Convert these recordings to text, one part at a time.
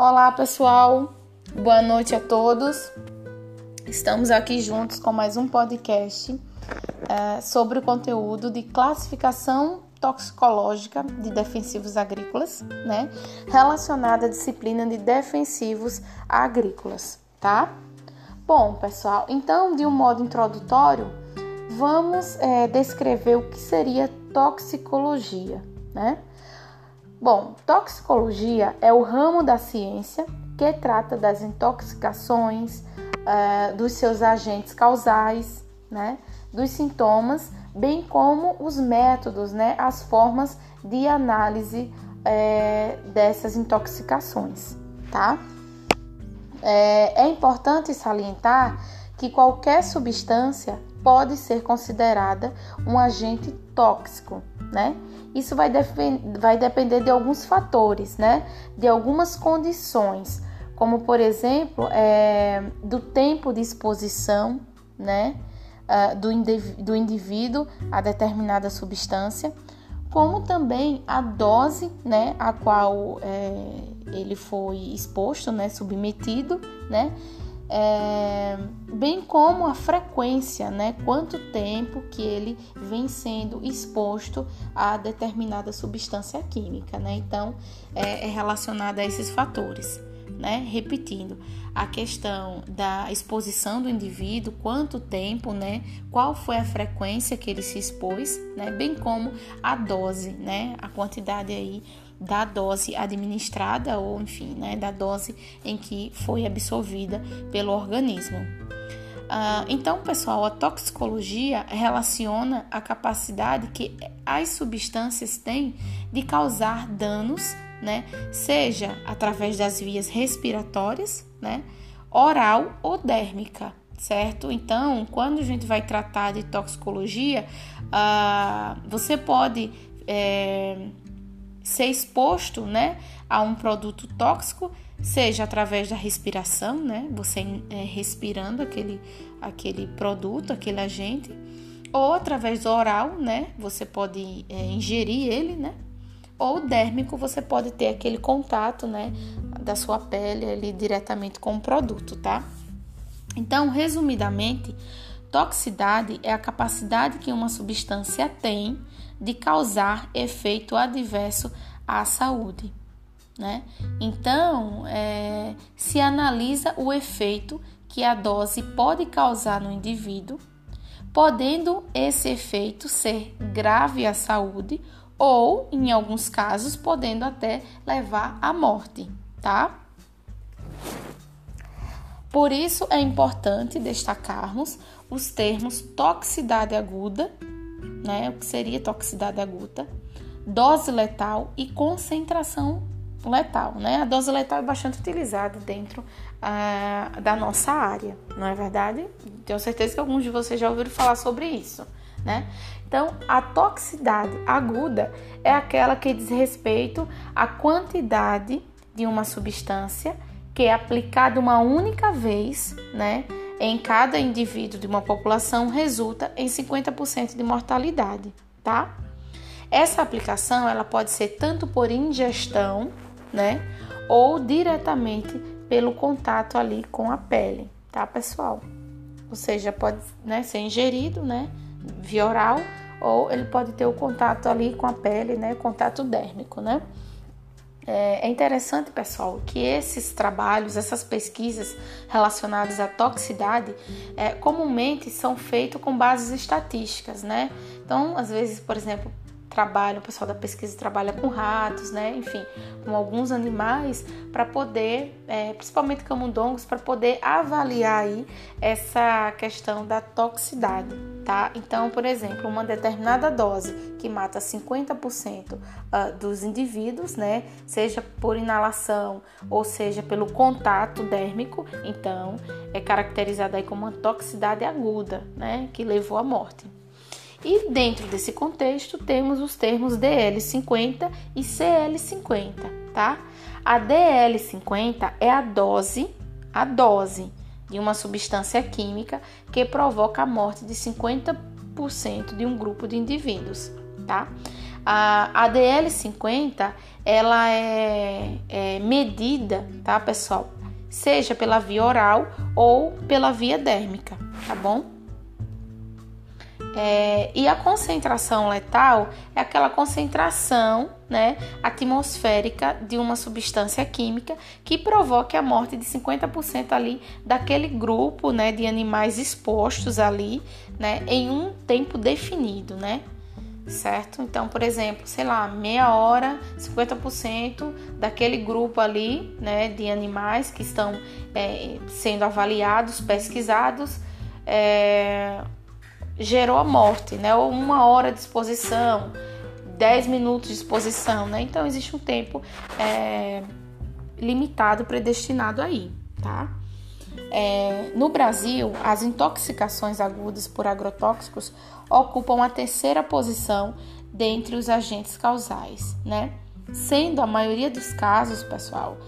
Olá, pessoal. Boa noite a todos. Estamos aqui juntos com mais um podcast é, sobre o conteúdo de classificação toxicológica de defensivos agrícolas, né? Relacionada à disciplina de defensivos agrícolas, tá? Bom, pessoal, então, de um modo introdutório, vamos é, descrever o que seria toxicologia, né? Bom, toxicologia é o ramo da ciência que trata das intoxicações, uh, dos seus agentes causais, né, dos sintomas, bem como os métodos, né, as formas de análise é, dessas intoxicações, tá? É, é importante salientar que qualquer substância pode ser considerada um agente tóxico, né? Isso vai, vai depender de alguns fatores, né? De algumas condições, como por exemplo, é, do tempo de exposição, né? Uh, do, do indivíduo a determinada substância, como também a dose, né? A qual é, ele foi exposto, né? Submetido, né? É, bem como a frequência, né? Quanto tempo que ele vem sendo exposto a determinada substância química, né? Então, é, é relacionada a esses fatores. Né? Repetindo, a questão da exposição do indivíduo, quanto tempo, né? Qual foi a frequência que ele se expôs, né? Bem como a dose, né? A quantidade aí da dose administrada ou, enfim, né, da dose em que foi absorvida pelo organismo. Uh, então, pessoal, a toxicologia relaciona a capacidade que as substâncias têm de causar danos, né, seja através das vias respiratórias, né, oral ou dérmica, certo? Então, quando a gente vai tratar de toxicologia, uh, você pode é, ser exposto, né, a um produto tóxico, seja através da respiração, né, você é, respirando aquele, aquele produto, aquele agente, ou através do oral, né, você pode é, ingerir ele, né, ou dérmico, você pode ter aquele contato, né, da sua pele ali diretamente com o produto, tá? Então, resumidamente, toxicidade é a capacidade que uma substância tem de causar efeito adverso à saúde. Né? Então, é, se analisa o efeito que a dose pode causar no indivíduo, podendo esse efeito ser grave à saúde ou, em alguns casos, podendo até levar à morte, tá? Por isso é importante destacarmos os termos toxicidade aguda né? O que seria toxicidade aguda, dose letal e concentração letal, né? A dose letal é bastante utilizada dentro uh, da nossa área, não é verdade? Tenho certeza que alguns de vocês já ouviram falar sobre isso, né? Então, a toxicidade aguda é aquela que diz respeito à quantidade de uma substância que é aplicada uma única vez, né? Em cada indivíduo de uma população resulta em 50% de mortalidade, tá? Essa aplicação ela pode ser tanto por ingestão, né, ou diretamente pelo contato ali com a pele, tá, pessoal? Ou seja, pode né, ser ingerido, né, via oral, ou ele pode ter o contato ali com a pele, né, contato dérmico, né? É, é interessante, pessoal, que esses trabalhos, essas pesquisas relacionadas à toxicidade, é, comumente são feitos com bases estatísticas, né? Então, às vezes, por exemplo, o pessoal da pesquisa trabalha com ratos, né? Enfim, com alguns animais para poder, é, principalmente camundongos, para poder avaliar aí essa questão da toxicidade, tá? Então, por exemplo, uma determinada dose que mata 50% ah, dos indivíduos, né? Seja por inalação ou seja pelo contato dérmico, então é caracterizada aí como uma toxicidade aguda, né? Que levou à morte. E dentro desse contexto temos os termos DL50 e CL50, tá? A DL50 é a dose, a dose de uma substância química que provoca a morte de 50% de um grupo de indivíduos, tá? A ADL50 ela é, é medida, tá, pessoal? Seja pela via oral ou pela via dérmica, tá bom? É, e a concentração letal é aquela concentração né, atmosférica de uma substância química que provoque a morte de 50% ali daquele grupo né, de animais expostos ali né, em um tempo definido, né? Certo? Então, por exemplo, sei lá, meia hora, 50% daquele grupo ali, né, de animais que estão é, sendo avaliados, pesquisados, é, gerou a morte, né? Ou uma hora de exposição, 10 minutos de exposição, né? Então existe um tempo é, limitado, predestinado aí, tá? É, no Brasil, as intoxicações agudas por agrotóxicos ocupam a terceira posição dentre os agentes causais, né? Sendo a maioria dos casos, pessoal,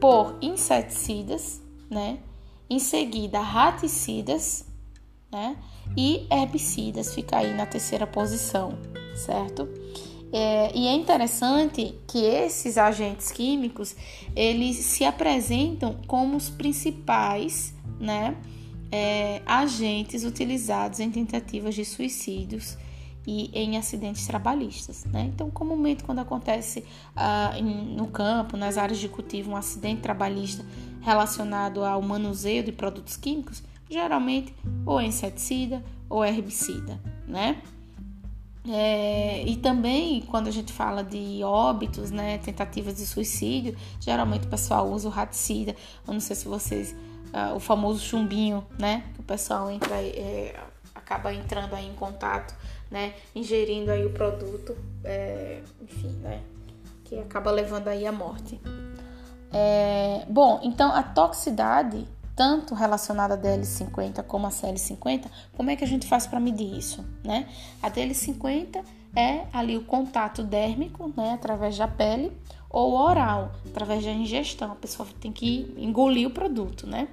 por inseticidas, né? Em seguida, raticidas, né? E herbicidas fica aí na terceira posição, certo? É, e é interessante que esses agentes químicos eles se apresentam como os principais, né? É, agentes utilizados em tentativas de suicídios e em acidentes trabalhistas. Né? Então, comumente, quando acontece ah, em, no campo, nas áreas de cultivo, um acidente trabalhista relacionado ao manuseio de produtos químicos, geralmente ou inseticida ou herbicida, né? É, e também quando a gente fala de óbitos, né, tentativas de suicídio, geralmente o pessoal usa o raticida. Eu não sei se vocês, uh, o famoso chumbinho, né, que o pessoal entra, é, acaba entrando aí em contato, né, ingerindo aí o produto, é, enfim, né, que acaba levando aí à morte. É, bom, então a toxicidade tanto relacionada à DL50 como a CL50, como é que a gente faz para medir isso, né? A DL50 é ali o contato dérmico, né, através da pele, ou oral, através da ingestão. A pessoa tem que engolir o produto, né?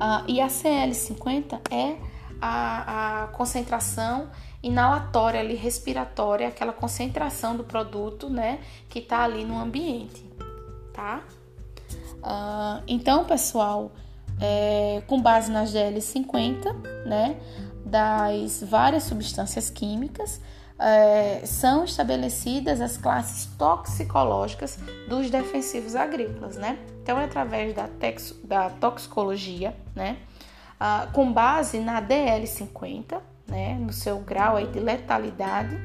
Ah, e a CL50 é a, a concentração inalatória ali, respiratória, aquela concentração do produto, né, que está ali no ambiente, tá? Ah, então, pessoal, é, com base nas GL50, né, das várias substâncias químicas, é, são estabelecidas as classes toxicológicas dos defensivos agrícolas, né? Então, é através da, tex, da toxicologia, né, ah, com base na DL50, né, no seu grau aí de letalidade,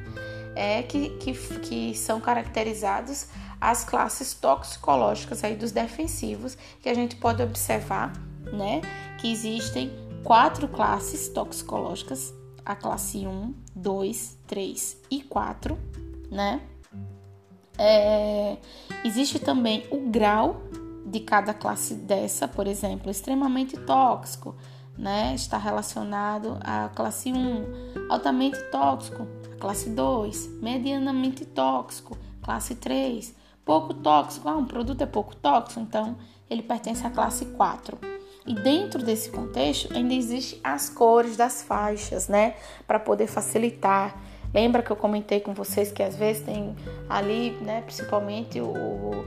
é que, que, que são caracterizados as classes toxicológicas aí dos defensivos que a gente pode observar né? Que existem quatro classes toxicológicas, a classe 1, 2, 3 e 4, né? É, existe também o grau de cada classe dessa, por exemplo, extremamente tóxico, né? Está relacionado à classe 1, altamente tóxico, classe 2, medianamente tóxico, classe 3, pouco tóxico, ah, um produto é pouco tóxico, então ele pertence à classe 4. E dentro desse contexto ainda existem as cores das faixas, né, para poder facilitar. Lembra que eu comentei com vocês que às vezes tem ali, né, principalmente o,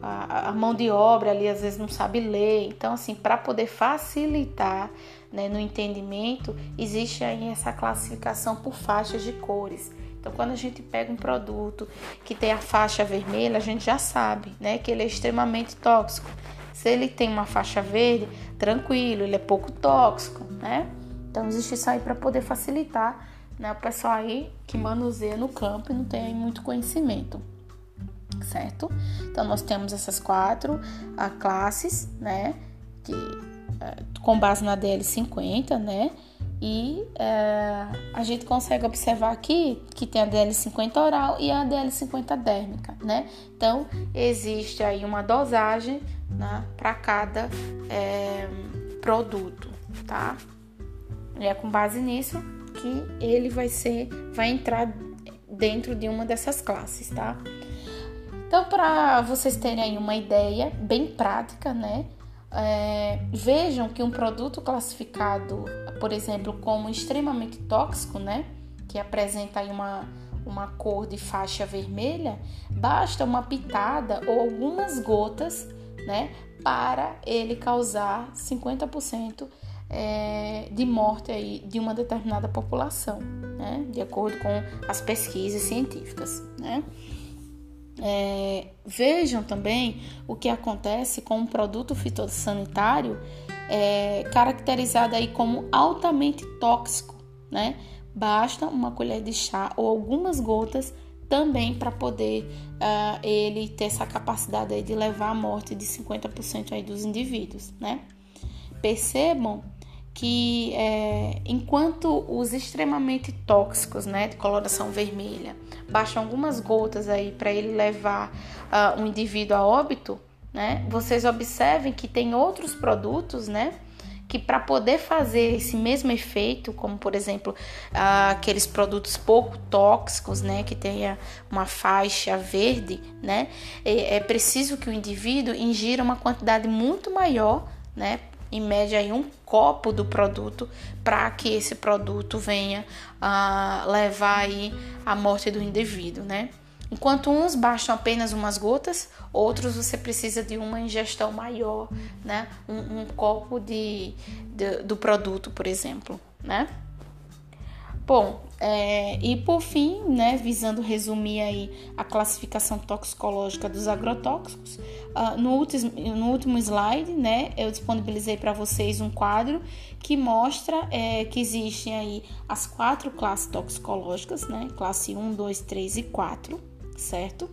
a, a mão de obra ali às vezes não sabe ler. Então, assim, para poder facilitar né, no entendimento, existe aí essa classificação por faixas de cores. Então, quando a gente pega um produto que tem a faixa vermelha, a gente já sabe, né, que ele é extremamente tóxico. Se ele tem uma faixa verde, tranquilo, ele é pouco tóxico, né? Então existe isso aí para poder facilitar, né, o pessoal aí que manuseia no campo e não tem muito conhecimento, certo? Então nós temos essas quatro a, classes, né, que é, com base na DL50, né? E é, a gente consegue observar aqui que tem a DL50 oral e a DL50 dérmica, né? Então, existe aí uma dosagem né, para cada é, produto, tá? E é com base nisso que ele vai ser, vai entrar dentro de uma dessas classes, tá? Então, para vocês terem aí uma ideia bem prática, né? É, vejam que um produto classificado, por exemplo, como extremamente tóxico, né, que apresenta aí uma, uma cor de faixa vermelha, basta uma pitada ou algumas gotas, né, para ele causar 50% é, de morte aí de uma determinada população, né, de acordo com as pesquisas científicas, né. É, vejam também o que acontece com um produto fitossanitário é, caracterizado aí como altamente tóxico, né? Basta uma colher de chá ou algumas gotas também para poder uh, ele ter essa capacidade aí de levar à morte de 50% aí dos indivíduos, né? Percebam que é, enquanto os extremamente tóxicos, né, de coloração vermelha, bastam algumas gotas aí para ele levar uh, um indivíduo a óbito, né? Vocês observem que tem outros produtos, né? Que para poder fazer esse mesmo efeito, como por exemplo aqueles produtos pouco tóxicos, né, que tenha uma faixa verde, né, é, é preciso que o indivíduo ingira uma quantidade muito maior, né, em média aí um copo do produto para que esse produto venha a levar aí a morte do indivíduo, né? Enquanto uns bastam apenas umas gotas, outros você precisa de uma ingestão maior, né? Um, um copo de, de, do produto, por exemplo, né? Bom, é, e por fim, né, visando resumir aí a classificação toxicológica dos agrotóxicos, uh, no, último, no último slide, né, eu disponibilizei para vocês um quadro que mostra é, que existem aí as quatro classes toxicológicas, né, classe 1, 2, 3 e 4, certo?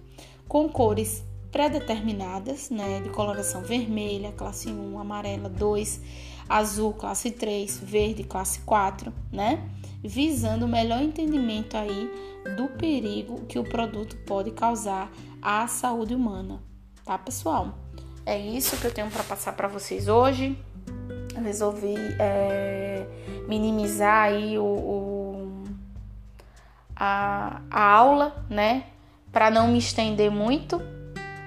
Com cores pré-determinadas, né, de coloração vermelha, classe 1, amarela 2, azul, classe 3, verde, classe 4, né? Visando o melhor entendimento aí do perigo que o produto pode causar à saúde humana, tá, pessoal? É isso que eu tenho para passar para vocês hoje. Eu resolvi é, minimizar aí o, o a, a aula, né? Para não me estender muito,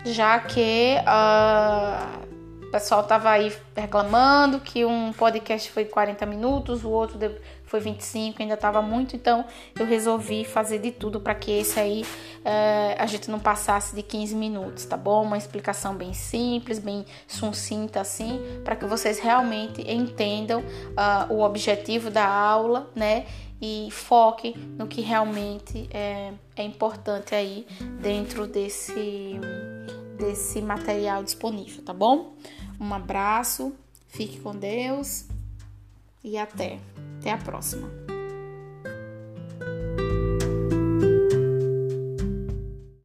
já que uh, o pessoal tava aí reclamando que um podcast foi 40 minutos, o outro foi 25, ainda tava muito, então eu resolvi fazer de tudo para que esse aí uh, a gente não passasse de 15 minutos, tá bom? Uma explicação bem simples, bem sucinta assim, para que vocês realmente entendam uh, o objetivo da aula, né? E foque no que realmente é, é importante aí dentro desse, desse material disponível, tá bom? Um abraço, fique com Deus e até. Até a próxima.